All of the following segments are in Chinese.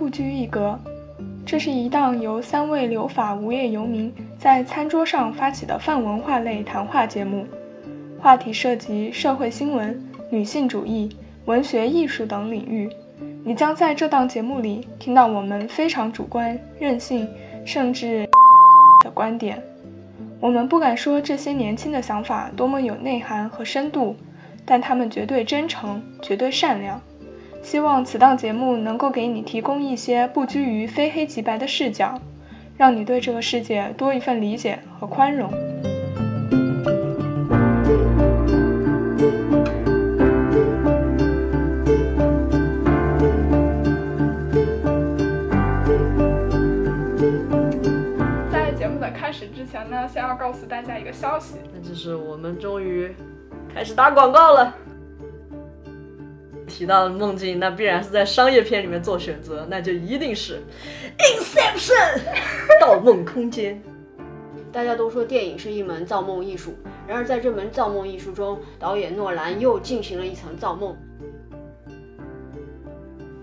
不拘一格》，这是一档由三位留法无业游民在餐桌上发起的泛文化类谈话节目，话题涉及社会新闻、女性主义、文学艺术等领域。你将在这档节目里听到我们非常主观、任性，甚至的观点。我们不敢说这些年轻的想法多么有内涵和深度，但他们绝对真诚，绝对善良。希望此档节目能够给你提供一些不拘于非黑即白的视角，让你对这个世界多一份理解和宽容。在节目的开始之前呢，先要告诉大家一个消息，那就是我们终于开始打广告了。提到梦境，那必然是在商业片里面做选择，那就一定是《Inception 》盗梦空间。大家都说电影是一门造梦艺术，然而在这门造梦艺术中，导演诺兰又进行了一层造梦，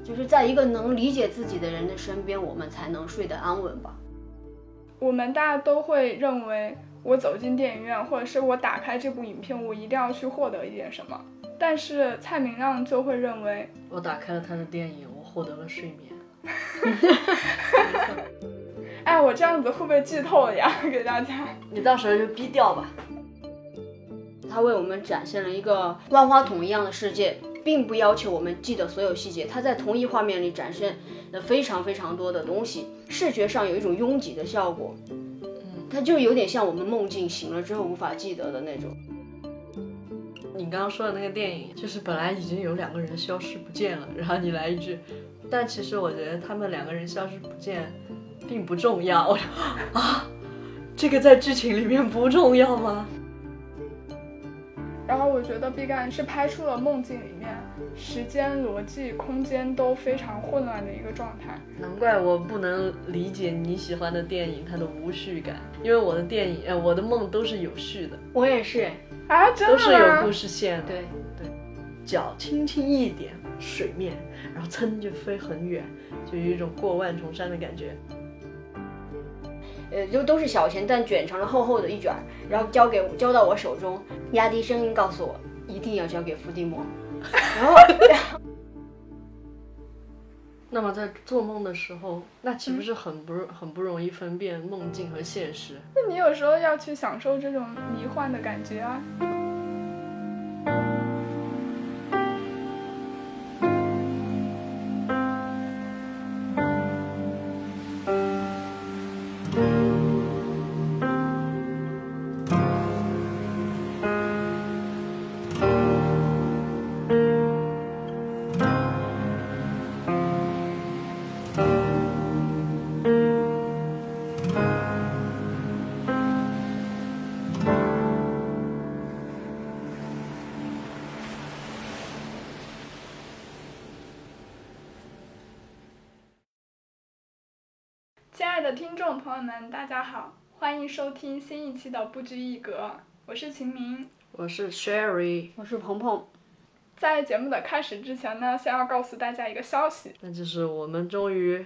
就是在一个能理解自己的人的身边，我们才能睡得安稳吧。我们大家都会认为，我走进电影院，或者是我打开这部影片，我一定要去获得一点什么。但是蔡明亮就会认为，我打开了他的电影，我获得了睡眠。哎，我这样子会不会剧透呀？给大家，你到时候就逼掉吧。他为我们展现了一个万花筒一样的世界，并不要求我们记得所有细节。他在同一画面里展现了非常非常多的东西，视觉上有一种拥挤的效果。嗯，它就有点像我们梦境醒了之后无法记得的那种。你刚刚说的那个电影，就是本来已经有两个人消失不见了，然后你来一句，但其实我觉得他们两个人消失不见，并不重要。啊，这个在剧情里面不重要吗？然后我觉得毕赣是拍出了梦境里面时间、逻辑、空间都非常混乱的一个状态。难怪我不能理解你喜欢的电影它的无序感，因为我的电影，呃，我的梦都是有序的。我也是。啊，真的都是有故事线的。对对，脚轻轻一点水面，然后噌就飞很远，就有一种过万重山的感觉。呃，就都是小钱，但卷成了厚厚的一卷，然后交给交到我手中，压低声音告诉我，一定要交给伏地魔。然后。那么在做梦的时候，那岂不是很不很不容易分辨梦境和现实？那你有时候要去享受这种迷幻的感觉啊。听众朋友们，大家好，欢迎收听新一期的不拘一格，我是秦明，我是 Sherry，我是鹏鹏。在节目的开始之前呢，先要告诉大家一个消息，那就是我们终于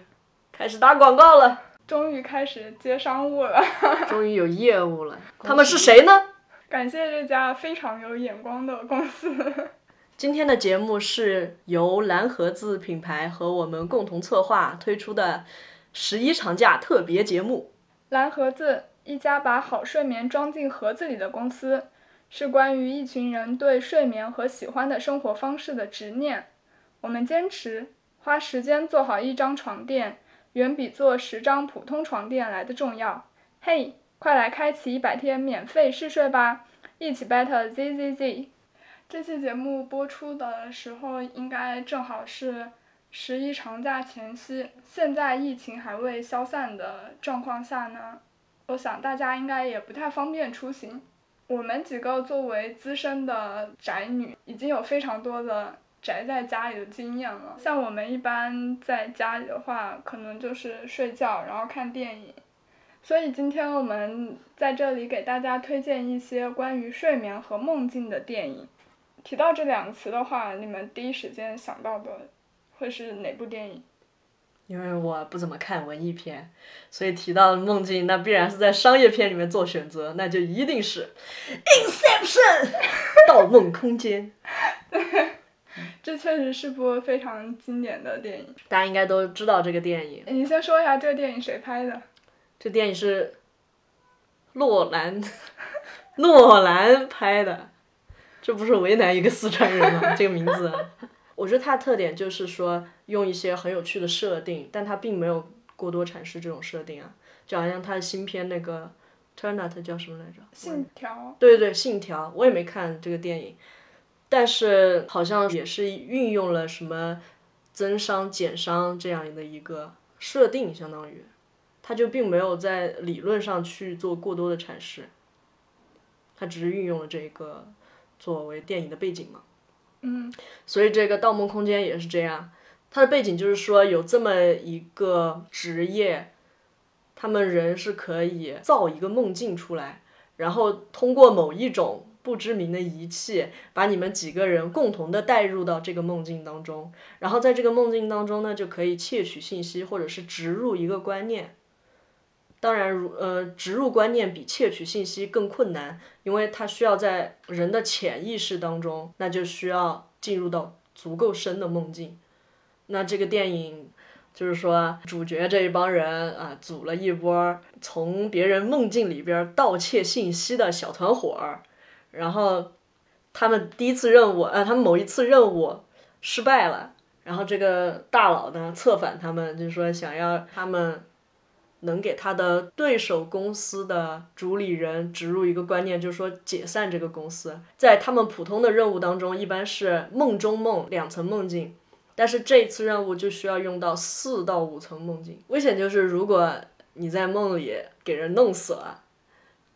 开始打广告了，终于开始接商务了，终于有业务了。他们是谁呢？感谢这家非常有眼光的公司。今天的节目是由蓝盒子品牌和我们共同策划推出的。十一长假特别节目，蓝盒子一家把好睡眠装进盒子里的公司，是关于一群人对睡眠和喜欢的生活方式的执念。我们坚持花时间做好一张床垫，远比做十张普通床垫来的重要。嘿，快来开启一百天免费试睡吧，一起 battle z z z。这期节目播出的时候，应该正好是。十一长假前夕，现在疫情还未消散的状况下呢，我想大家应该也不太方便出行。我们几个作为资深的宅女，已经有非常多的宅在家里的经验了。像我们一般在家里的话，可能就是睡觉，然后看电影。所以今天我们在这里给大家推荐一些关于睡眠和梦境的电影。提到这两个词的话，你们第一时间想到的？会是哪部电影？因为我不怎么看文艺片，所以提到梦境，那必然是在商业片里面做选择，那就一定是《Inception》盗梦空间。这确实是部非常经典的电影。大家应该都知道这个电影。你先说一下这个电影谁拍的？这电影是诺兰，诺兰拍的。这不是为难一个四川人吗？这个名字，我觉得它的特点就是说用一些很有趣的设定，但它并没有过多阐释这种设定啊。就好像它的新片那个《Turnout》叫什么来着？信条。对对对，信条，我也没看这个电影。但是好像也是运用了什么增伤减伤这样的一个设定，相当于，他就并没有在理论上去做过多的阐释，他只是运用了这个作为电影的背景嘛。嗯。所以这个《盗梦空间》也是这样，它的背景就是说有这么一个职业，他们人是可以造一个梦境出来，然后通过某一种。不知名的仪器把你们几个人共同的带入到这个梦境当中，然后在这个梦境当中呢，就可以窃取信息或者是植入一个观念。当然，如呃，植入观念比窃取信息更困难，因为它需要在人的潜意识当中，那就需要进入到足够深的梦境。那这个电影就是说，主角这一帮人啊，组了一波从别人梦境里边盗窃信息的小团伙儿。然后，他们第一次任务，呃，他们某一次任务失败了。然后这个大佬呢，策反他们，就是说想要他们能给他的对手公司的主理人植入一个观念，就是说解散这个公司。在他们普通的任务当中，一般是梦中梦两层梦境，但是这次任务就需要用到四到五层梦境。危险就是如果你在梦里给人弄死了。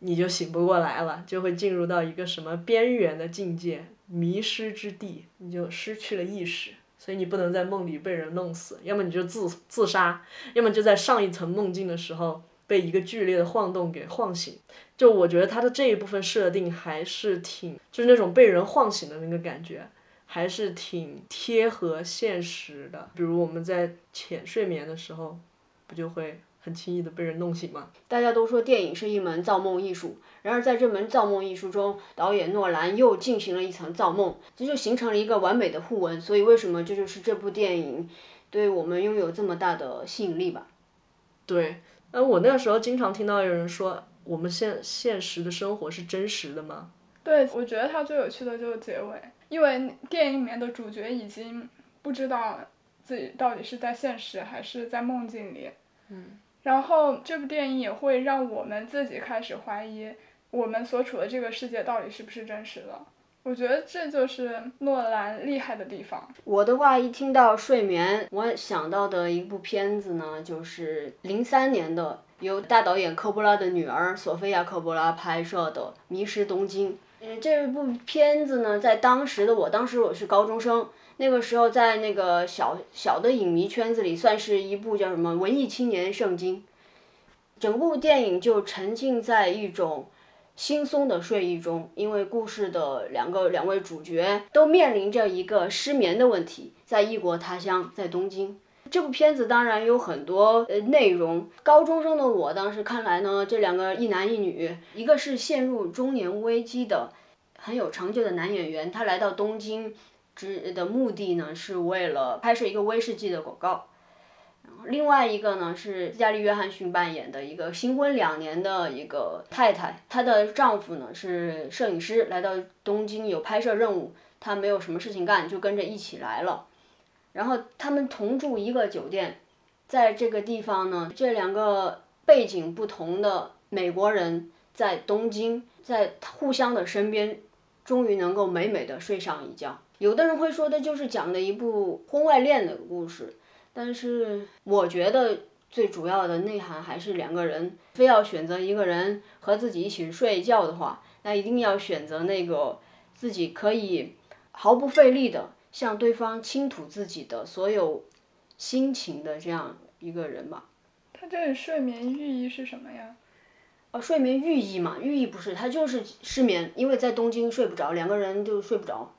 你就醒不过来了，就会进入到一个什么边缘的境界，迷失之地，你就失去了意识，所以你不能在梦里被人弄死，要么你就自自杀，要么就在上一层梦境的时候被一个剧烈的晃动给晃醒。就我觉得他的这一部分设定还是挺，就是那种被人晃醒的那个感觉，还是挺贴合现实的。比如我们在浅睡眠的时候，不就会。很轻易的被人弄醒吗？大家都说电影是一门造梦艺术，然而在这门造梦艺术中，导演诺兰又进行了一层造梦，这就形成了一个完美的互文。所以为什么这就是这部电影对我们拥有这么大的吸引力吧？对，呃，我那个时候经常听到有人说，我们现现实的生活是真实的吗？对，我觉得它最有趣的就是结尾，因为电影里面的主角已经不知道自己到底是在现实还是在梦境里。嗯。然后这部电影也会让我们自己开始怀疑，我们所处的这个世界到底是不是真实的？我觉得这就是诺兰厉害的地方。我的话一听到睡眠，我想到的一部片子呢，就是零三年的由大导演科波拉的女儿索菲亚科波拉拍摄的《迷失东京》。嗯，这部片子呢，在当时的我，当时我是高中生。那个时候，在那个小小的影迷圈子里，算是一部叫什么文艺青年圣经。整部电影就沉浸在一种轻松的睡意中，因为故事的两个两位主角都面临着一个失眠的问题，在异国他乡，在东京。这部片子当然有很多呃内容。高中生的我当时看来呢，这两个一男一女，一个是陷入中年危机的很有成就的男演员，他来到东京。之的目的呢，是为了拍摄一个威士忌的广告。另外一个呢，是加利·约翰逊扮演的一个新婚两年的一个太太，她的丈夫呢是摄影师，来到东京有拍摄任务，她没有什么事情干，就跟着一起来了。然后他们同住一个酒店，在这个地方呢，这两个背景不同的美国人在东京，在互相的身边，终于能够美美的睡上一觉。有的人会说，的就是讲的一部婚外恋的故事，但是我觉得最主要的内涵还是两个人非要选择一个人和自己一起睡觉的话，那一定要选择那个自己可以毫不费力的向对方倾吐自己的所有心情的这样一个人吧。他这里睡眠寓意是什么呀？哦，睡眠寓意嘛，寓意不是，他就是失眠，因为在东京睡不着，两个人就睡不着。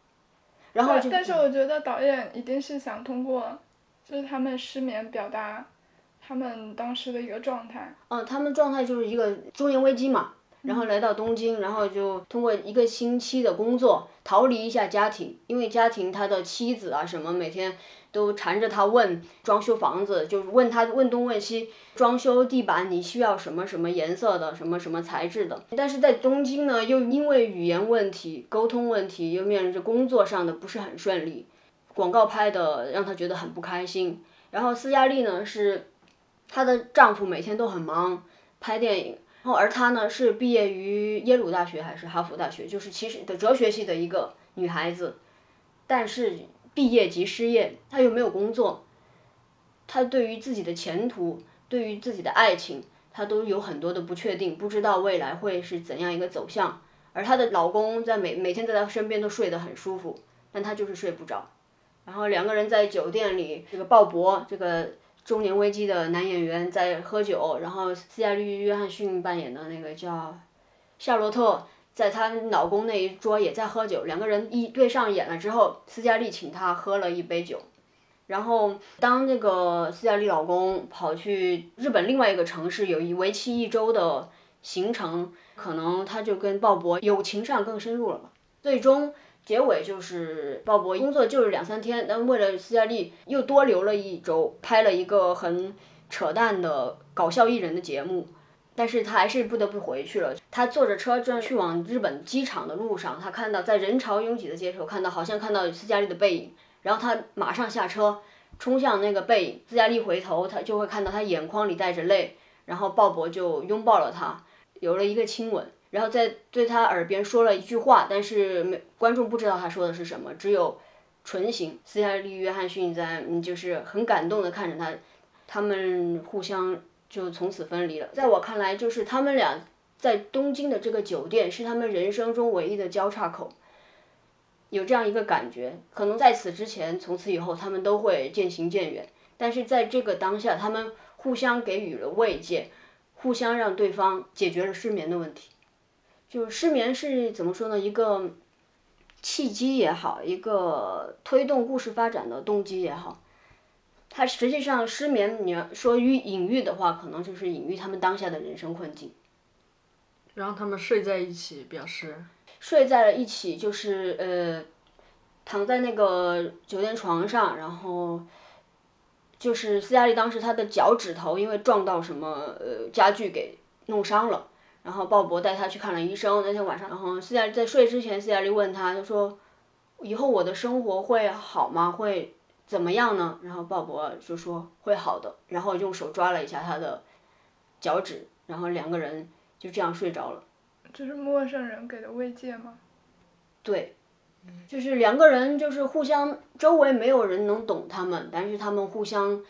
然后，但是我觉得导演一定是想通过，就是他们失眠表达他们当时的一个状态。嗯，他们状态就是一个中年危机嘛，然后来到东京，然后就通过一个星期的工作逃离一下家庭，因为家庭他的妻子啊什么每天都缠着他问装修房子，就是问他问东问西，装修地板你需要什么什么颜色的，什么什么材质的。但是在东京呢，又因为语言问题、沟通问题，又面临着工作上的不是很顺利，广告拍的让他觉得很不开心。然后斯嘉丽呢是。她的丈夫每天都很忙，拍电影，然后而她呢是毕业于耶鲁大学还是哈佛大学，就是其实的哲学系的一个女孩子，但是毕业即失业，她又没有工作，她对于自己的前途，对于自己的爱情，她都有很多的不确定，不知道未来会是怎样一个走向。而她的老公在每每天在她身边都睡得很舒服，但她就是睡不着。然后两个人在酒店里，这个鲍勃这个。中年危机的男演员在喝酒，然后斯嘉丽·约翰逊扮演的那个叫夏洛特，在她老公那一桌也在喝酒，两个人一对上眼了之后，斯嘉丽请他喝了一杯酒，然后当那个斯嘉丽老公跑去日本另外一个城市，有一为期一周的行程，可能他就跟鲍勃友情上更深入了吧，最终。结尾就是鲍勃工作就是两三天，但为了斯嘉丽又多留了一周，拍了一个很扯淡的搞笑艺人的节目，但是他还是不得不回去了。他坐着车正去往日本机场的路上，他看到在人潮拥挤的街头，看到好像看到斯嘉丽的背影，然后他马上下车冲向那个背影，斯嘉丽回头，他就会看到他眼眶里带着泪，然后鲍勃就拥抱了他，有了一个亲吻。然后在对他耳边说了一句话，但是没观众不知道他说的是什么，只有唇形。斯嘉丽·约翰逊在嗯，就是很感动的看着他，他们互相就从此分离了。在我看来，就是他们俩在东京的这个酒店是他们人生中唯一的交叉口，有这样一个感觉。可能在此之前，从此以后他们都会渐行渐远，但是在这个当下，他们互相给予了慰藉，互相让对方解决了失眠的问题。就失眠是怎么说呢？一个契机也好，一个推动故事发展的动机也好，它实际上失眠，你要说喻隐喻的话，可能就是隐喻他们当下的人生困境。然后他们睡在一起，表示睡在了一起，就是呃，躺在那个酒店床上，然后就是斯嘉丽当时她的脚趾头因为撞到什么呃家具给弄伤了。然后鲍勃带他去看了医生。那天晚上，然后斯嘉丽在睡之前，斯嘉丽问他，他说：“以后我的生活会好吗？会怎么样呢？”然后鲍勃就说：“会好的。”然后用手抓了一下他的脚趾，然后两个人就这样睡着了。这是陌生人给的慰藉吗？对，就是两个人就是互相，周围没有人能懂他们，但是他们互相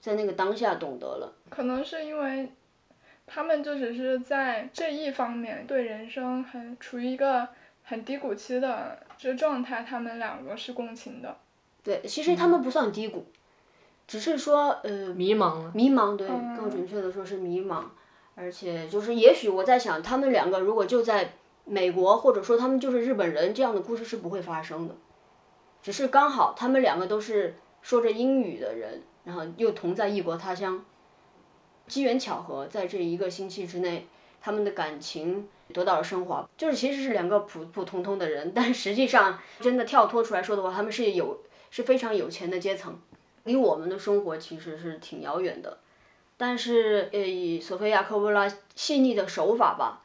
在那个当下懂得了。可能是因为。他们就只是在这一方面对人生很处于一个很低谷期的这状态，他们两个是共情的。对，其实他们不算低谷，只是说呃迷茫了。迷茫，对，更准确的说是迷茫。而且就是，也许我在想，他们两个如果就在美国，或者说他们就是日本人，这样的故事是不会发生的。只是刚好他们两个都是说着英语的人，然后又同在异国他乡。机缘巧合，在这一个星期之内，他们的感情得到了升华。就是其实是两个普普通通的人，但实际上真的跳脱出来说的话，他们是有是非常有钱的阶层，离我们的生活其实是挺遥远的。但是，呃，以索菲亚科波拉细腻的手法吧，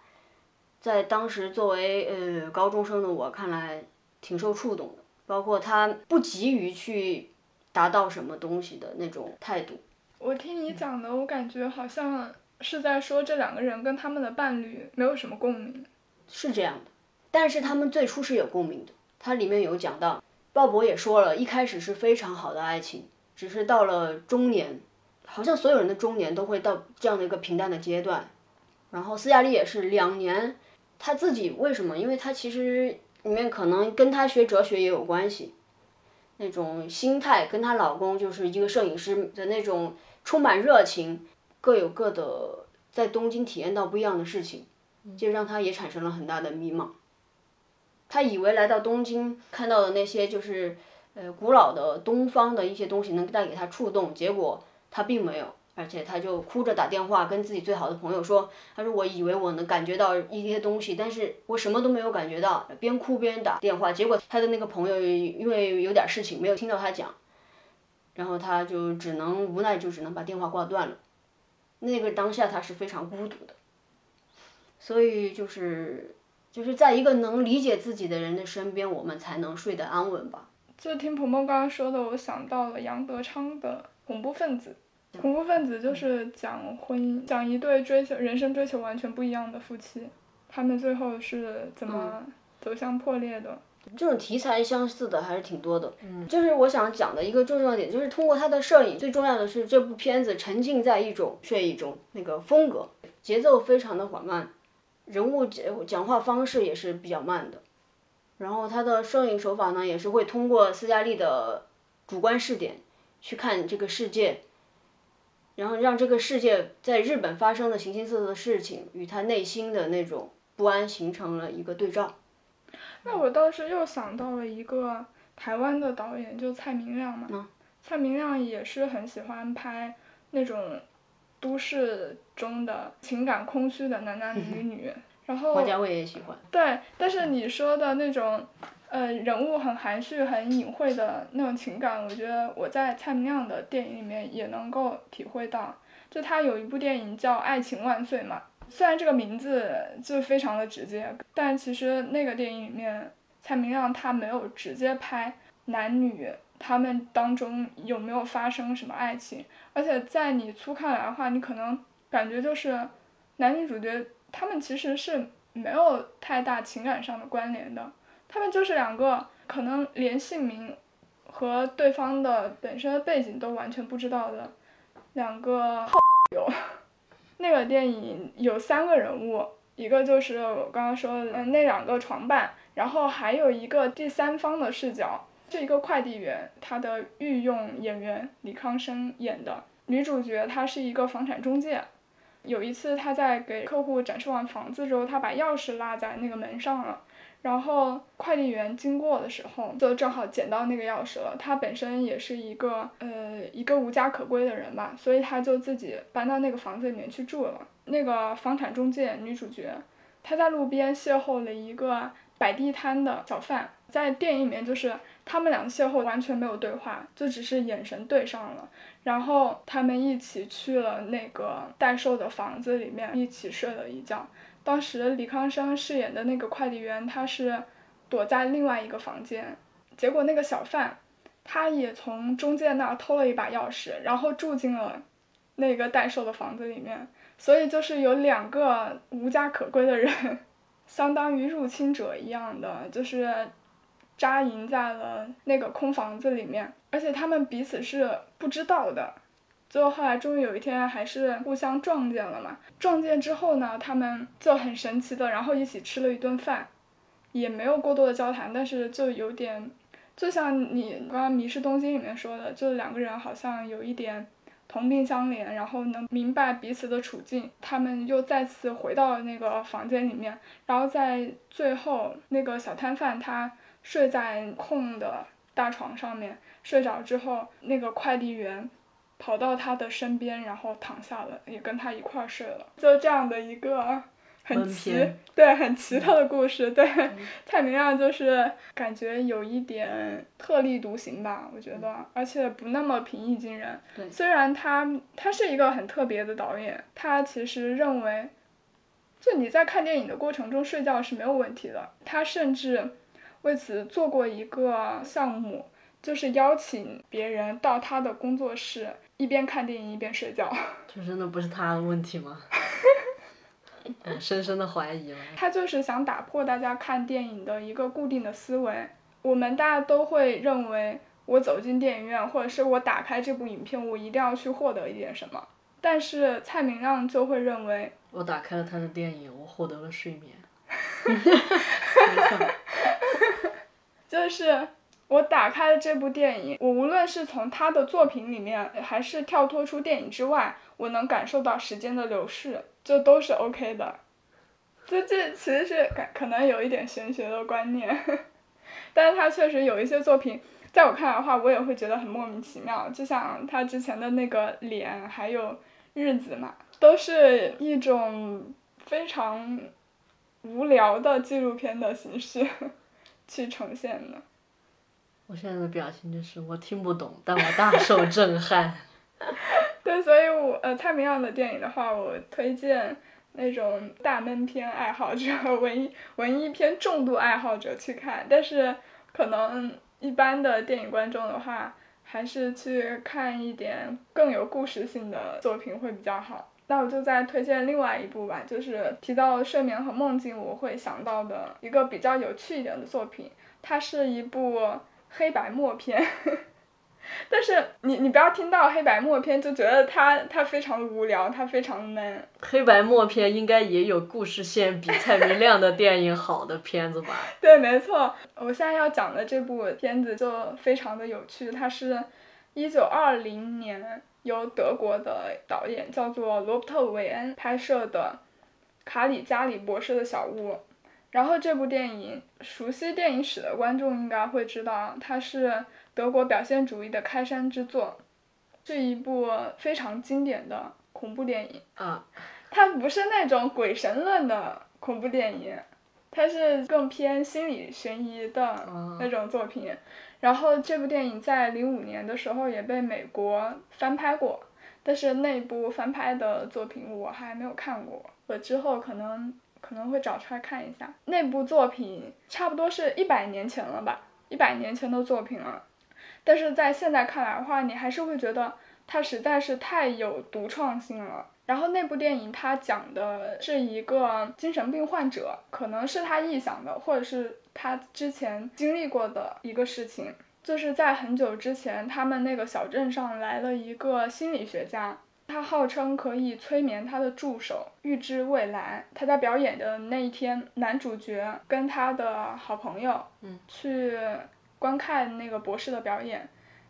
在当时作为呃高中生的我看来，挺受触动的。包括他不急于去达到什么东西的那种态度。我听你讲的，我感觉好像是在说这两个人跟他们的伴侣没有什么共鸣。是这样的，但是他们最初是有共鸣的。它里面有讲到，鲍勃也说了一开始是非常好的爱情，只是到了中年，好像所有人的中年都会到这样的一个平淡的阶段。然后斯嘉丽也是两年，她自己为什么？因为她其实里面可能跟她学哲学也有关系，那种心态跟她老公就是一个摄影师的那种。充满热情，各有各的，在东京体验到不一样的事情，就让他也产生了很大的迷茫。他以为来到东京看到的那些就是呃古老的东方的一些东西能带给他触动，结果他并没有，而且他就哭着打电话跟自己最好的朋友说，他说我以为我能感觉到一些东西，但是我什么都没有感觉到，边哭边打电话，结果他的那个朋友因为有点事情没有听到他讲，然后他就只能无奈就只能把电话挂断了，那个当下他是非常孤独的，所以就是就是在一个能理解自己的人的身边，我们才能睡得安稳吧。就听鹏鹏刚刚说的，我想到了杨德昌的《恐怖分子》。恐怖分子就是讲婚姻，讲一对追求人生追求完全不一样的夫妻，他们最后是怎么走向破裂的。这种题材相似的还是挺多的。嗯，就是我想讲的一个重要点，就是通过他的摄影，最重要的是这部片子沉浸在一种睡意中，那个风格节奏非常的缓慢，人物讲讲话方式也是比较慢的，然后他的摄影手法呢，也是会通过斯嘉丽的主观视点去看这个世界。然后让这个世界在日本发生的形形色色的事情与他内心的那种不安形成了一个对照。那我倒是又想到了一个台湾的导演，就蔡明亮嘛。嗯蔡明亮也是很喜欢拍那种都市中的情感空虚的男男女女。然后。王家卫也喜欢。对，但是你说的那种。呃，人物很含蓄、很隐晦的那种情感，我觉得我在蔡明亮的电影里面也能够体会到。就他有一部电影叫《爱情万岁》嘛，虽然这个名字就非常的直接，但其实那个电影里面，蔡明亮他没有直接拍男女他们当中有没有发生什么爱情，而且在你粗看来的话，你可能感觉就是男女主角他们其实是没有太大情感上的关联的。他们就是两个可能连姓名和对方的本身的背景都完全不知道的两个好友。那个电影有三个人物，一个就是我刚刚说的那两个床伴，然后还有一个第三方的视角，是一个快递员，他的御用演员李康生演的。女主角她是一个房产中介，有一次他在给客户展示完房子之后，他把钥匙落在那个门上了。然后快递员经过的时候，就正好捡到那个钥匙了。他本身也是一个呃一个无家可归的人吧，所以他就自己搬到那个房子里面去住了。那个房产中介女主角，她在路边邂逅了一个摆地摊的小贩，在电影里面就是他们俩邂逅完全没有对话，就只是眼神对上了，然后他们一起去了那个代售的房子里面，一起睡了一觉。当时李康生饰演的那个快递员，他是躲在另外一个房间，结果那个小贩，他也从中介那儿偷了一把钥匙，然后住进了那个代售的房子里面，所以就是有两个无家可归的人，相当于入侵者一样的，就是扎营在了那个空房子里面，而且他们彼此是不知道的。最后后来终于有一天还是互相撞见了嘛，撞见之后呢，他们就很神奇的，然后一起吃了一顿饭，也没有过多的交谈，但是就有点，就像你刚刚《迷失东京》里面说的，就两个人好像有一点同病相怜，然后能明白彼此的处境，他们又再次回到那个房间里面，然后在最后那个小摊贩他睡在空的大床上面睡着之后，那个快递员。跑到他的身边，然后躺下了，也跟他一块儿睡了。就这样的一个很奇，对，很奇特的故事。对，蔡明亮就是感觉有一点特立独行吧，我觉得，而且不那么平易近人。对。虽然他他是一个很特别的导演，他其实认为，就你在看电影的过程中睡觉是没有问题的。他甚至为此做过一个项目，就是邀请别人到他的工作室。一边看电影一边睡觉，这真的不是他的问题吗？深深的怀疑了。他就是想打破大家看电影的一个固定的思维。我们大家都会认为，我走进电影院，或者是我打开这部影片，我一定要去获得一点什么。但是蔡明亮就会认为，我打开了他的电影，我获得了睡眠。就是。我打开了这部电影，我无论是从他的作品里面，还是跳脱出电影之外，我能感受到时间的流逝，这都是 OK 的。这这其实是可可能有一点玄学的观念，但是他确实有一些作品，在我看来的话，我也会觉得很莫名其妙。就像他之前的那个脸，还有日子嘛，都是一种非常无聊的纪录片的形式 去呈现的。我现在的表情就是我听不懂，但我大受震撼。对，所以我呃蔡明亮的电影的话，我推荐那种大闷片爱好者、文艺文艺片重度爱好者去看。但是可能一般的电影观众的话，还是去看一点更有故事性的作品会比较好。那我就再推荐另外一部吧，就是提到睡眠和梦境，我会想到的一个比较有趣一点的作品，它是一部黑白默片。但是你你不要听到黑白默片就觉得它它非常无聊，它非常闷。黑白默片应该也有故事线比蔡明亮的电影好的片子吧？对，没错。我现在要讲的这部片子就非常的有趣，它是一九二零年由德国的导演叫做罗伯特·韦恩拍摄的《卡里加里博士的小屋》。然后这部电影，熟悉电影史的观众应该会知道，它是。德国表现主义的开山之作，是一部非常经典的恐怖电影。啊，它不是那种鬼神论的恐怖电影，它是更偏心理悬疑的那种作品。然后这部电影在零五年的时候也被美国翻拍过，但是那部翻拍的作品我还没有看过，我之后可能可能会找出来看一下。那部作品差不多是一百年前了吧，一百年前的作品了。但是在现在看来的话，你还是会觉得它实在是太有独创性了。然后那部电影它讲的是一个精神病患者，可能是他臆想的，或者是他之前经历过的一个事情。就是在很久之前，他们那个小镇上来了一个心理学家，他号称可以催眠他的助手，预知未来。他在表演的那一天，男主角跟他的好朋友，嗯，去。观看那个博士的表演，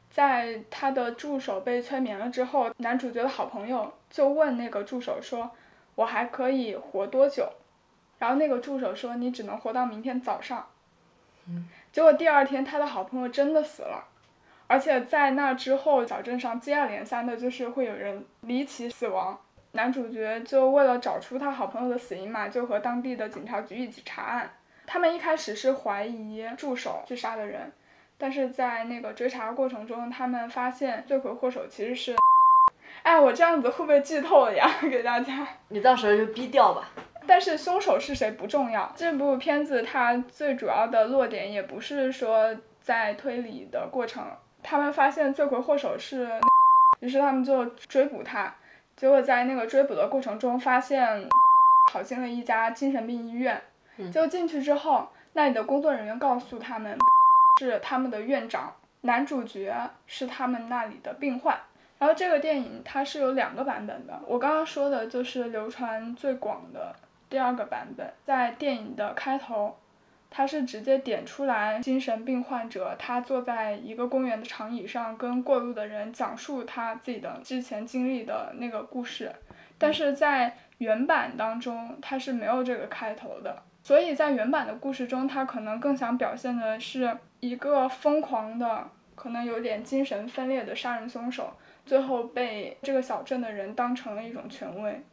在他的助手被催眠了之后，男主角的好朋友就问那个助手说：“我还可以活多久？”然后那个助手说：“你只能活到明天早上。”结果第二天他的好朋友真的死了，而且在那之后小镇上接二连三的就是会有人离奇死亡。男主角就为了找出他好朋友的死因嘛，就和当地的警察局一起查案。他们一开始是怀疑助手去杀的人。但是在那个追查过程中，他们发现罪魁祸首其实是，哎，我这样子会不会剧透了呀？给大家，你到时候就逼掉吧。但是凶手是谁不重要，这部片子它最主要的落点也不是说在推理的过程，他们发现罪魁祸首是，于是他们就追捕他，结果在那个追捕的过程中发现，跑进了一家精神病医院，就进去之后，那里的工作人员告诉他们。是他们的院长，男主角是他们那里的病患。然后这个电影它是有两个版本的，我刚刚说的就是流传最广的第二个版本。在电影的开头，他是直接点出来精神病患者，他坐在一个公园的长椅上，跟过路的人讲述他自己的之前经历的那个故事。但是在原版当中，他是没有这个开头的。所以在原版的故事中，他可能更想表现的是一个疯狂的、可能有点精神分裂的杀人凶手，最后被这个小镇的人当成了一种权威，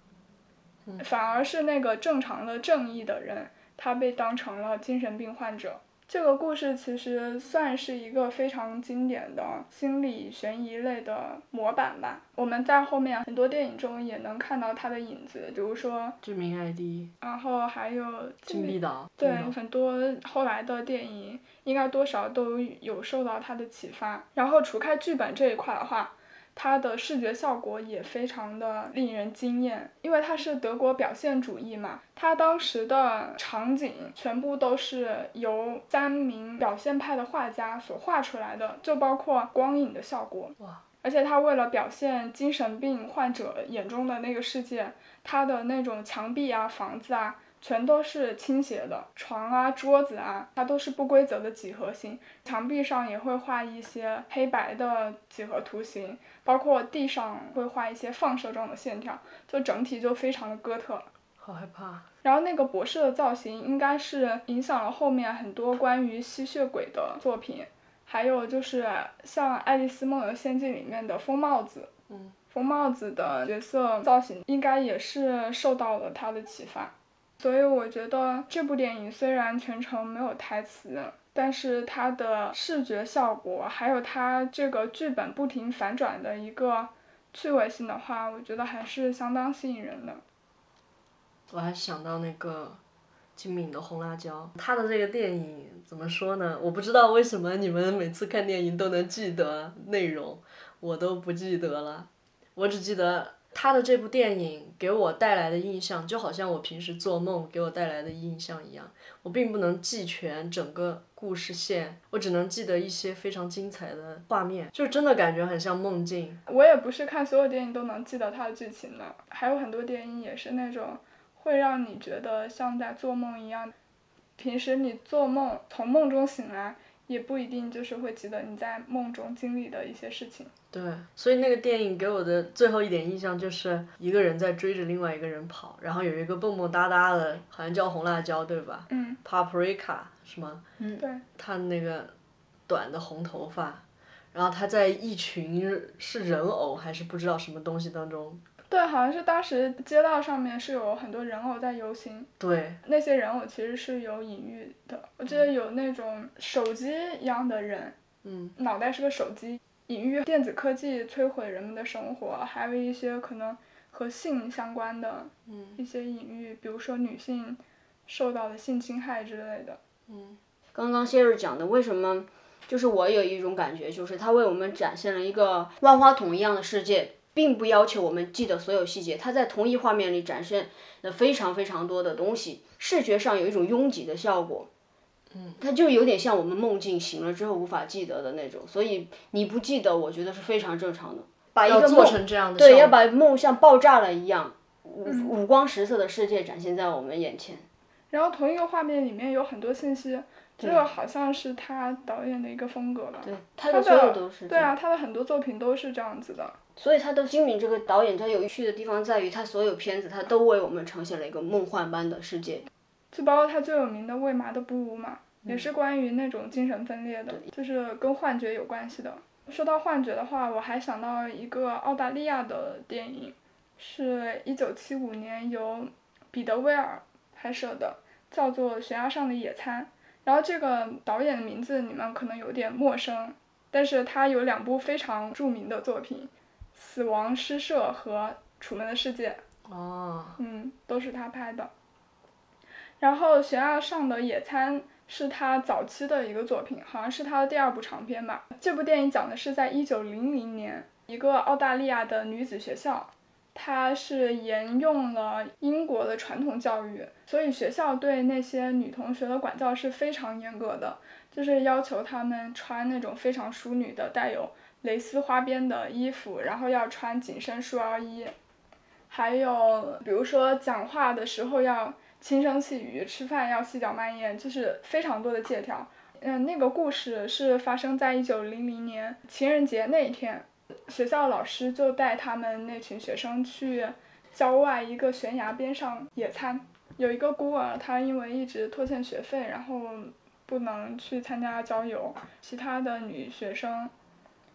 反而是那个正常的正义的人，他被当成了精神病患者。这个故事其实算是一个非常经典的心理悬疑类的模板吧。我们在后面很多电影中也能看到它的影子，比如说《致命 ID》，然后还有《金币岛》。对，很多后来的电影应该多少都有受到它的启发。然后除开剧本这一块的话。它的视觉效果也非常的令人惊艳，因为它是德国表现主义嘛，它当时的场景全部都是由三名表现派的画家所画出来的，就包括光影的效果。哇！而且他为了表现精神病患者眼中的那个世界，他的那种墙壁啊、房子啊。全都是倾斜的，床啊、桌子啊，它都是不规则的几何形。墙壁上也会画一些黑白的几何图形，包括地上会画一些放射状的线条，就整体就非常的哥特。好害怕。然后那个博士的造型，应该是影响了后面很多关于吸血鬼的作品，还有就是像《爱丽丝梦游仙境》里面的疯帽子，嗯，疯帽子的角色造型应该也是受到了他的启发。所以我觉得这部电影虽然全程没有台词，但是它的视觉效果，还有它这个剧本不停反转的一个趣味性的话，我觉得还是相当吸引人的。我还想到那个金敏的红辣椒，他的这个电影怎么说呢？我不知道为什么你们每次看电影都能记得内容，我都不记得了。我只记得他的这部电影给我带来的印象，就好像我平时做梦给我带来的印象一样。我并不能记全整个故事线，我只能记得一些非常精彩的画面，就真的感觉很像梦境。我也不是看所有电影都能记得它的剧情的，还有很多电影也是那种会让你觉得像在做梦一样。平时你做梦从梦中醒来，也不一定就是会记得你在梦中经历的一些事情。对，所以那个电影给我的最后一点印象就是一个人在追着另外一个人跑，然后有一个蹦蹦哒哒的，好像叫红辣椒对吧？嗯。Paprika 是吗？嗯。对。他那个短的红头发，然后他在一群是人偶还是不知道什么东西当中。对，好像是当时街道上面是有很多人偶在游行。对。那些人偶其实是有隐喻的，我记得有那种手机一样的人，嗯，脑袋是个手机，隐喻电子科技摧毁人们的生活，还有一些可能和性相关的一些隐喻，比如说女性受到的性侵害之类的。嗯。刚刚谢瑞讲的，为什么就是我有一种感觉，就是他为我们展现了一个万花筒一样的世界。并不要求我们记得所有细节，它在同一画面里展现了非常非常多的东西，视觉上有一种拥挤的效果。嗯，它就有点像我们梦境醒了之后无法记得的那种，所以你不记得，我觉得是非常正常的。把一个做成这样的对，要把梦像爆炸了一样，五五光十色的世界展现在我们眼前。然后同一个画面里面有很多信息，这个好像是他导演的一个风格吧。对，他的所有都是。对啊，他的很多作品都是这样子的。所以他的金敏这个导演，他有趣的地方在于，他所有片子他都为我们呈现了一个梦幻般的世界。就包括他最有名的《为麻的布屋》嘛，也是关于那种精神分裂的，就是跟幻觉有关系的。说到幻觉的话，我还想到一个澳大利亚的电影，是一九七五年由彼得威尔拍摄的，叫做《悬崖上的野餐》。然后这个导演的名字你们可能有点陌生，但是他有两部非常著名的作品。死亡诗社和《楚门的世界》哦，嗯，都是他拍的。然后《悬崖上的野餐》是他早期的一个作品，好像是他的第二部长片吧。这部电影讲的是在一九零零年，一个澳大利亚的女子学校，它是沿用了英国的传统教育，所以学校对那些女同学的管教是非常严格的，就是要求她们穿那种非常淑女的带有。蕾丝花边的衣服，然后要穿紧身束腰衣，还有比如说讲话的时候要轻声细语，吃饭要细嚼慢咽，就是非常多的借条。嗯，那个故事是发生在一九零零年情人节那一天，学校老师就带他们那群学生去郊外一个悬崖边上野餐。有一个孤儿，他因为一直拖欠学费，然后不能去参加郊游，其他的女学生。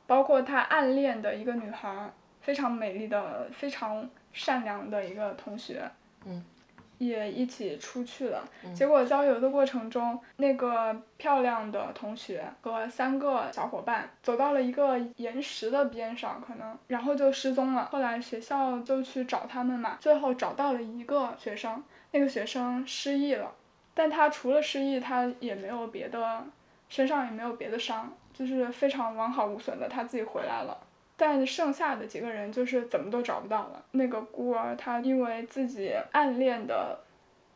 包括他暗恋的一个女孩，非常美丽的、非常善良的一个同学，嗯，也一起出去了。嗯、结果郊游的过程中，那个漂亮的同学和三个小伙伴走到了一个岩石的边上，可能然后就失踪了。后来学校就去找他们嘛，最后找到了一个学生，那个学生失忆了，但他除了失忆，他也没有别的，身上也没有别的伤。就是非常完好无损的，他自己回来了，但剩下的几个人就是怎么都找不到了。那个孤儿他因为自己暗恋的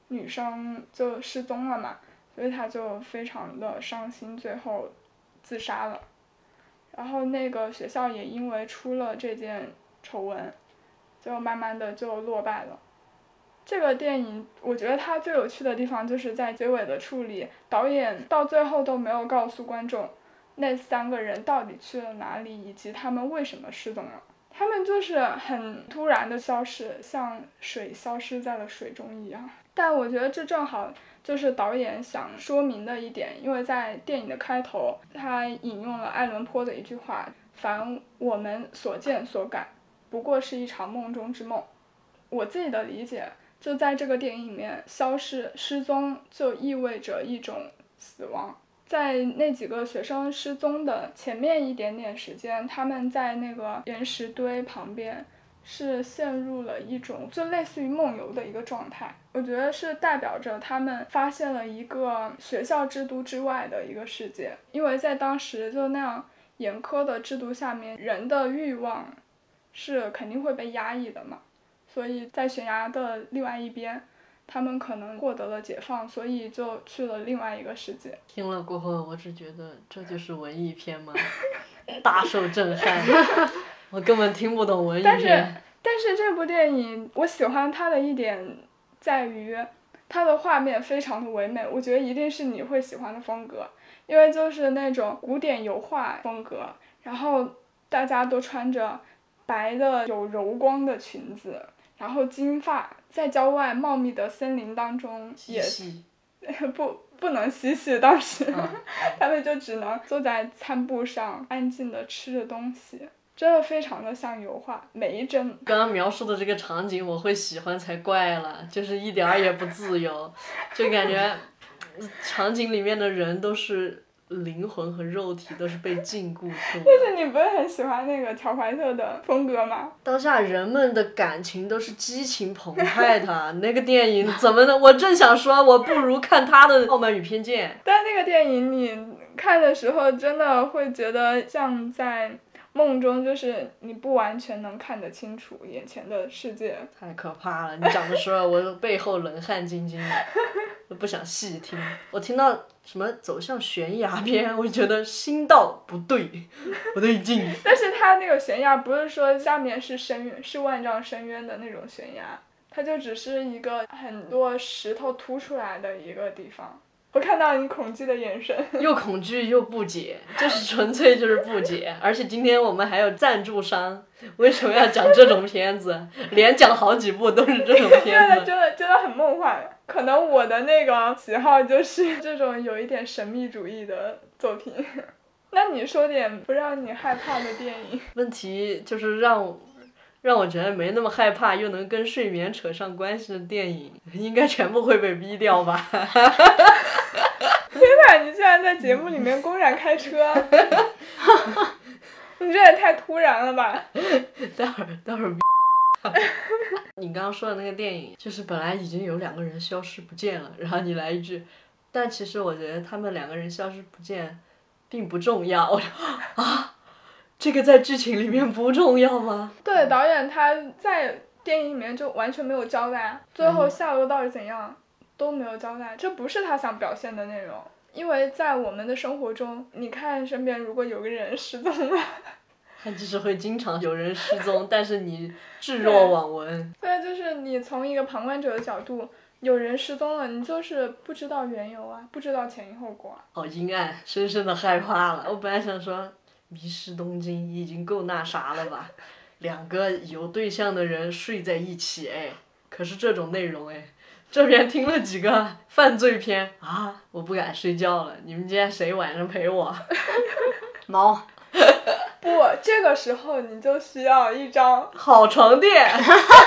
女生就失踪了嘛，所以他就非常的伤心，最后自杀了。然后那个学校也因为出了这件丑闻，就慢慢的就落败了。这个电影我觉得它最有趣的地方就是在结尾的处理，导演到最后都没有告诉观众。那三个人到底去了哪里，以及他们为什么失踪了？他们就是很突然的消失，像水消失在了水中一样。但我觉得这正好就是导演想说明的一点，因为在电影的开头，他引用了爱伦坡的一句话：“凡我们所见所感，不过是一场梦中之梦。”我自己的理解，就在这个电影里面，消失、失踪就意味着一种死亡。在那几个学生失踪的前面一点点时间，他们在那个岩石堆旁边，是陷入了一种就类似于梦游的一个状态。我觉得是代表着他们发现了一个学校制度之外的一个世界，因为在当时就那样严苛的制度下面，人的欲望是肯定会被压抑的嘛。所以在悬崖的另外一边。他们可能获得了解放，所以就去了另外一个世界。听了过后，我只觉得这就是文艺片吗？大受震撼，我根本听不懂文艺片。但是，但是这部电影我喜欢它的一点在于，它的画面非常的唯美，我觉得一定是你会喜欢的风格，因为就是那种古典油画风格，然后大家都穿着白的有柔光的裙子。然后金发在郊外茂密的森林当中也 不不能嬉戏，当时 他们就只能坐在餐布上安静的吃着东西，真的非常的像油画，每一帧。刚刚描述的这个场景我会喜欢才怪了，就是一点儿也不自由，就感觉场景里面的人都是。灵魂和肉体都是被禁锢住。但是你不是很喜欢那个乔怀特的风格吗？当下人们的感情都是激情澎湃的，那个电影怎么能？我正想说，我不如看他的《傲慢与偏见》。但那个电影你看的时候，真的会觉得像在。梦中就是你不完全能看得清楚眼前的世界，太可怕了！你讲的时候，我背后冷汗津津的，都不想细听。我听到什么走向悬崖边，我就觉得心道不对，不对劲。但是它那个悬崖不是说下面是深渊，是万丈深渊的那种悬崖，它就只是一个很多石头凸出来的一个地方。我看到你恐惧的眼神，又恐惧又不解，就是纯粹就是不解。而且今天我们还有赞助商，为什么要讲这种片子？连讲好几部都是这种片子。真的真的很梦幻。可能我的那个喜好就是这种有一点神秘主义的作品。那你说点不让你害怕的电影？问题就是让。让我觉得没那么害怕，又能跟睡眠扯上关系的电影，应该全部会被逼掉吧？天呐！你竟然在节目里面公然开车，你这也太突然了吧？待会儿，待会儿。你刚刚说的那个电影，就是本来已经有两个人消失不见了，然后你来一句，但其实我觉得他们两个人消失不见，并不重要。啊？这个在剧情里面不重要吗？对，导演他在电影里面就完全没有交代，最后下落到底怎样都没有交代，这不是他想表现的内容。因为在我们的生活中，你看身边如果有个人失踪了，他就是会经常有人失踪，但是你 置若罔闻。对，就是你从一个旁观者的角度，有人失踪了，你就是不知道缘由啊，不知道前因后果。好阴暗，深深的害怕了。我本来想说。迷失东京已经够那啥了吧？两个有对象的人睡在一起哎，可是这种内容哎，这边听了几个犯罪片啊，我不敢睡觉了。你们今天谁晚上陪我？猫。不，这个时候你就需要一张 好床垫。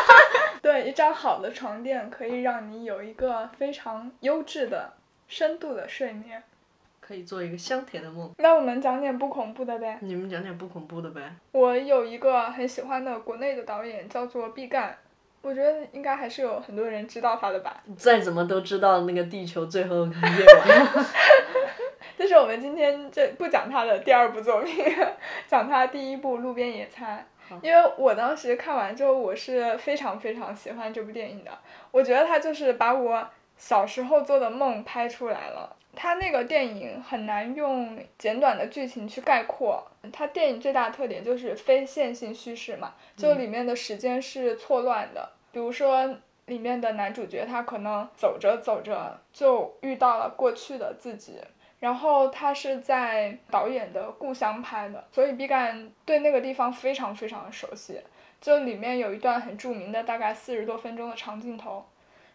对，一张好的床垫可以让你有一个非常优质的、深度的睡眠。可以做一个香甜的梦。那我们讲点不恐怖的呗。你们讲点不恐怖的呗。我有一个很喜欢的国内的导演，叫做毕赣，我觉得应该还是有很多人知道他的吧。再怎么都知道那个地球最后夜晚。这是我们今天这不讲他的第二部作品，讲他第一部《路边野餐》。因为我当时看完之后，我是非常非常喜欢这部电影的。我觉得他就是把我小时候做的梦拍出来了。它那个电影很难用简短的剧情去概括。他电影最大的特点就是非线性叙事嘛，就里面的时间是错乱的。比如说里面的男主角他可能走着走着就遇到了过去的自己，然后他是在导演的故乡拍的，所以毕赣对那个地方非常非常的熟悉。就里面有一段很著名的，大概四十多分钟的长镜头，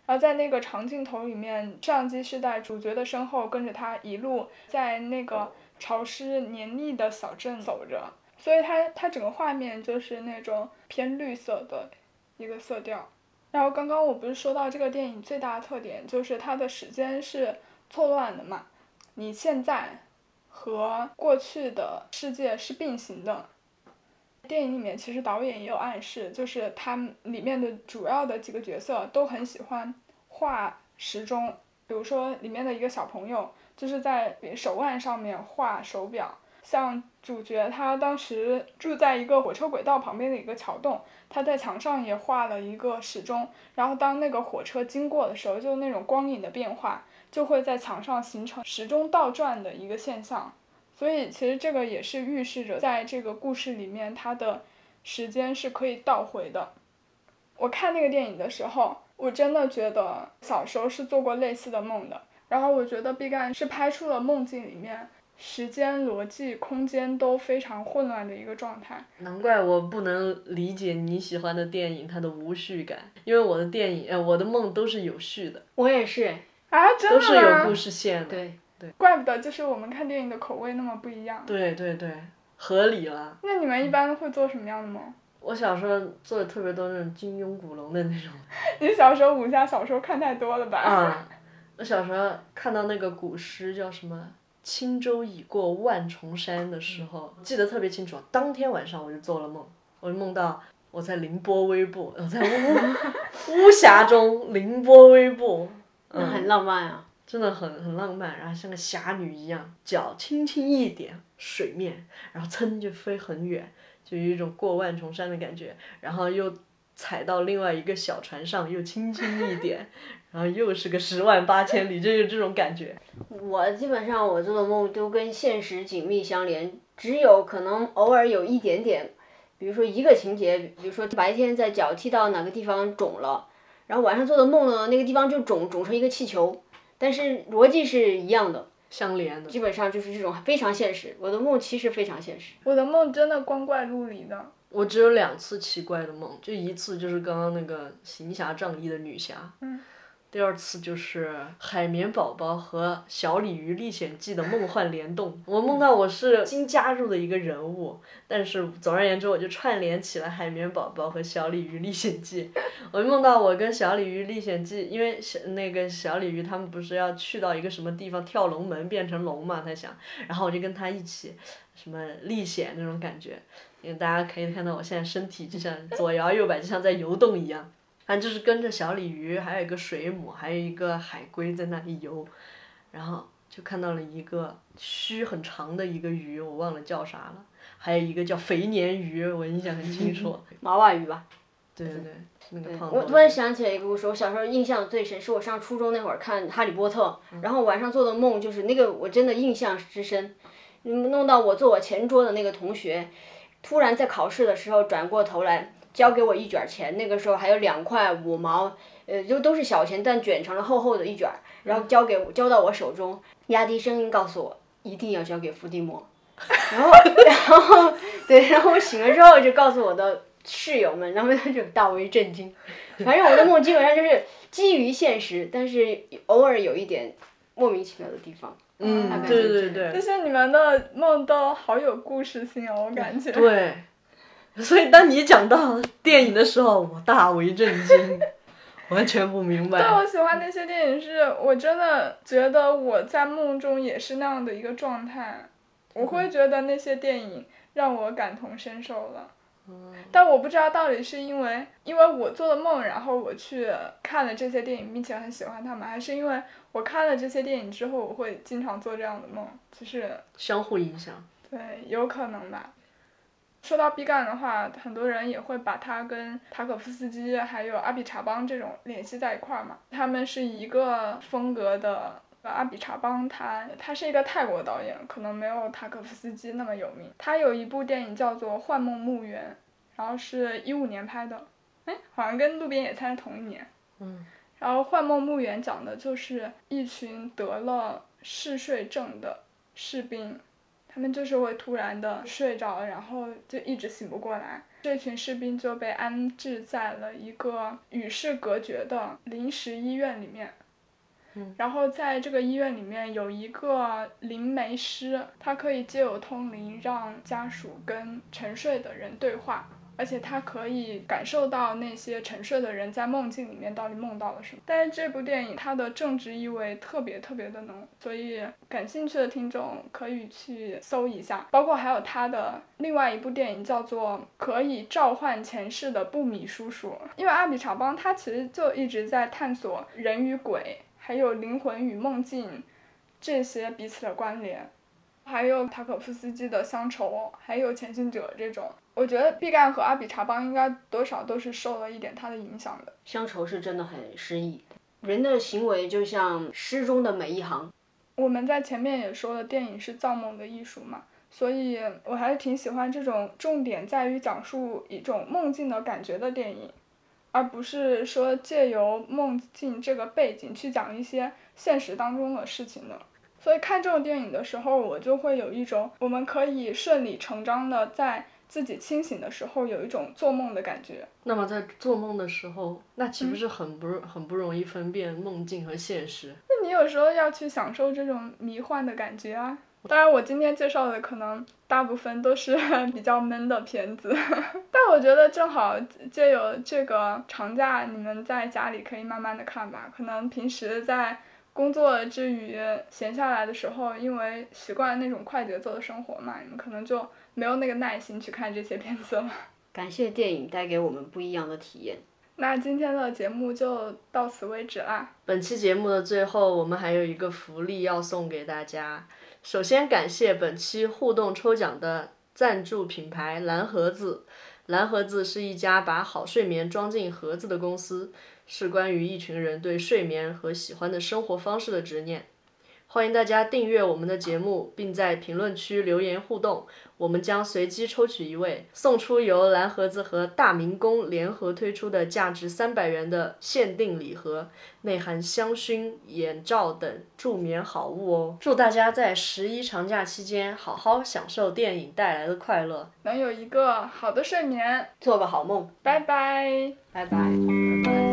然后在那个长镜头里面，摄像机是在主角的身后跟着他一路在那个潮湿黏腻的小镇走着，所以它它整个画面就是那种偏绿色的一个色调。然后刚刚我不是说到这个电影最大的特点就是它的时间是错乱的嘛。你现在和过去的世界是并行的。电影里面其实导演也有暗示，就是他们里面的主要的几个角色都很喜欢画时钟，比如说里面的一个小朋友就是在手腕上面画手表，像主角他当时住在一个火车轨道旁边的一个桥洞，他在墙上也画了一个时钟，然后当那个火车经过的时候，就那种光影的变化。就会在墙上形成时钟倒转的一个现象，所以其实这个也是预示着在这个故事里面，它的时间是可以倒回的。我看那个电影的时候，我真的觉得小时候是做过类似的梦的。然后我觉得毕赣是拍出了梦境里面时间、逻辑、空间都非常混乱的一个状态。难怪我不能理解你喜欢的电影它的无序感，因为我的电影，呃，我的梦都是有序的。我也是。啊，真的都是有故事线的。对对。怪不得就是我们看电影的口味那么不一样。对对对，合理了。那你们一般会做什么样的梦？我小时候做的特别多那种金庸、古龙的那种。你小时候武侠小说看太多了吧？啊，我小时候看到那个古诗叫什么“轻舟已过万重山”的时候，记得特别清楚。当天晚上我就做了梦，我就梦到我在凌波微步，我在巫巫峡中凌波微步。那很浪漫啊，真的很很浪漫，然后像个侠女一样，脚轻轻一点水面，然后噌就飞很远，就有一种过万重山的感觉，然后又踩到另外一个小船上，又轻轻一点，然后又是个十万八千里，就有这种感觉。我基本上我做的梦都跟现实紧密相连，只有可能偶尔有一点点，比如说一个情节，比如说白天在脚踢到哪个地方肿了。然后晚上做的梦呢，那个地方就肿肿成一个气球，但是逻辑是一样的，相连的，基本上就是这种非常现实。我的梦其实非常现实。我的梦真的光怪陆离的。我只有两次奇怪的梦，就一次就是刚刚那个行侠仗义的女侠。嗯。第二次就是海绵宝宝和《小鲤鱼历险记》的梦幻联动，我梦到我是新加入的一个人物，但是总而言之，我就串联起了海绵宝宝和《小鲤鱼历险记》。我梦到我跟《小鲤鱼历险记》，因为小那个小鲤鱼他们不是要去到一个什么地方跳龙门变成龙嘛，他想，然后我就跟他一起什么历险那种感觉，因为大家可以看到我现在身体就像左摇右摆，就像在游动一样。反正就是跟着小鲤鱼，还有一个水母，还有一个海龟在那里游，然后就看到了一个须很长的一个鱼，我忘了叫啥了，还有一个叫肥鲶鱼，我印象很清楚。毛娃鱼吧。对对对，那个胖。我突然想起来一个故事，我小时候印象最深，是我上初中那会儿看《哈利波特》，然后晚上做的梦就是那个，我真的印象之深，弄到我坐我前桌的那个同学，突然在考试的时候转过头来。交给我一卷钱，那个时候还有两块五毛，呃，就都是小钱，但卷成了厚厚的一卷，然后交给我，交到我手中，压低声音告诉我，一定要交给伏地魔。然后，然后，对，然后我醒了之后就告诉我的室友们，然后他就大为震惊。反正我的梦基本上就是基于现实，但是偶尔有一点莫名其妙的地方。嗯，对对对。就是你们的梦都好有故事性哦，我感觉。对。所以当你讲到电影的时候，我大为震惊，完全不明白。但我喜欢那些电影，是我真的觉得我在梦中也是那样的一个状态，我会觉得那些电影让我感同身受了。但我不知道到底是因为因为我做了梦，然后我去看了这些电影，并且很喜欢他们，还是因为我看了这些电影之后，我会经常做这样的梦，就是相互影响。对，有可能吧。说到毕赣的话，很多人也会把他跟塔可夫斯基还有阿比查邦这种联系在一块儿嘛。他们是一个风格的。阿比查邦他他是一个泰国导演，可能没有塔可夫斯基那么有名。他有一部电影叫做《幻梦墓园》，然后是一五年拍的，哎，好像跟《路边野餐》是同一年。嗯。然后《幻梦墓园》讲的就是一群得了嗜睡症的士兵，他们就是会突然的睡着，然后就一直醒不过来。这群士兵就被安置在了一个与世隔绝的临时医院里面。然后在这个医院里面有一个灵媒师，他可以借由通灵让家属跟沉睡的人对话。而且他可以感受到那些沉睡的人在梦境里面到底梦到了什么。但是这部电影它的政治意味特别特别的浓，所以感兴趣的听众可以去搜一下。包括还有他的另外一部电影叫做《可以召唤前世的布米叔叔》，因为阿比查邦他其实就一直在探索人与鬼，还有灵魂与梦境这些彼此的关联。还有塔可夫斯基的《乡愁》，还有《潜行者》这种，我觉得毕赣和阿比查邦应该多少都是受了一点他的影响的。乡愁是真的很诗意，人的行为就像诗中的每一行。我们在前面也说了，电影是造梦的艺术嘛，所以我还是挺喜欢这种重点在于讲述一种梦境的感觉的电影，而不是说借由梦境这个背景去讲一些现实当中的事情的。所以看这种电影的时候，我就会有一种我们可以顺理成章的在自己清醒的时候有一种做梦的感觉。那么在做梦的时候，那岂不是很不很不容易分辨梦境和现实？那你有时候要去享受这种迷幻的感觉啊。当然，我今天介绍的可能大部分都是 比较闷的片子，但我觉得正好借由这个长假，你们在家里可以慢慢的看吧。可能平时在。工作之余闲下来的时候，因为习惯那种快节奏的生活嘛，你们可能就没有那个耐心去看这些片子了。感谢电影带给我们不一样的体验。那今天的节目就到此为止啦。本期节目的最后，我们还有一个福利要送给大家。首先感谢本期互动抽奖的赞助品牌蓝盒子。蓝盒子是一家把好睡眠装进盒子的公司。是关于一群人对睡眠和喜欢的生活方式的执念。欢迎大家订阅我们的节目，并在评论区留言互动，我们将随机抽取一位，送出由蓝盒子和大明宫联合推出的价值三百元的限定礼盒，内含香薰、眼罩等助眠好物哦。祝大家在十一长假期间好好享受电影带来的快乐，能有一个好的睡眠，做个好梦。拜拜，拜拜。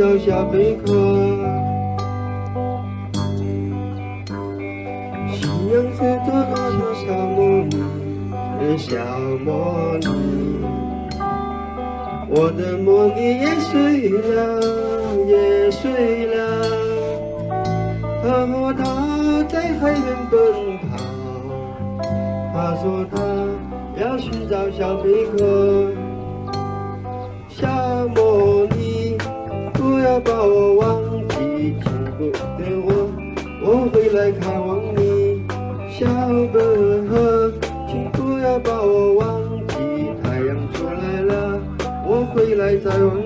小贝壳，夕阳吹着那个小茉莉，小茉莉，我的茉莉也睡了，也睡了，他和她在海边奔跑，他说他要寻找小贝壳，小茉莉。不不要把我忘记，请不等我，我会来看望你。小贝壳，请不要把我忘记，太阳出来了，我会来再望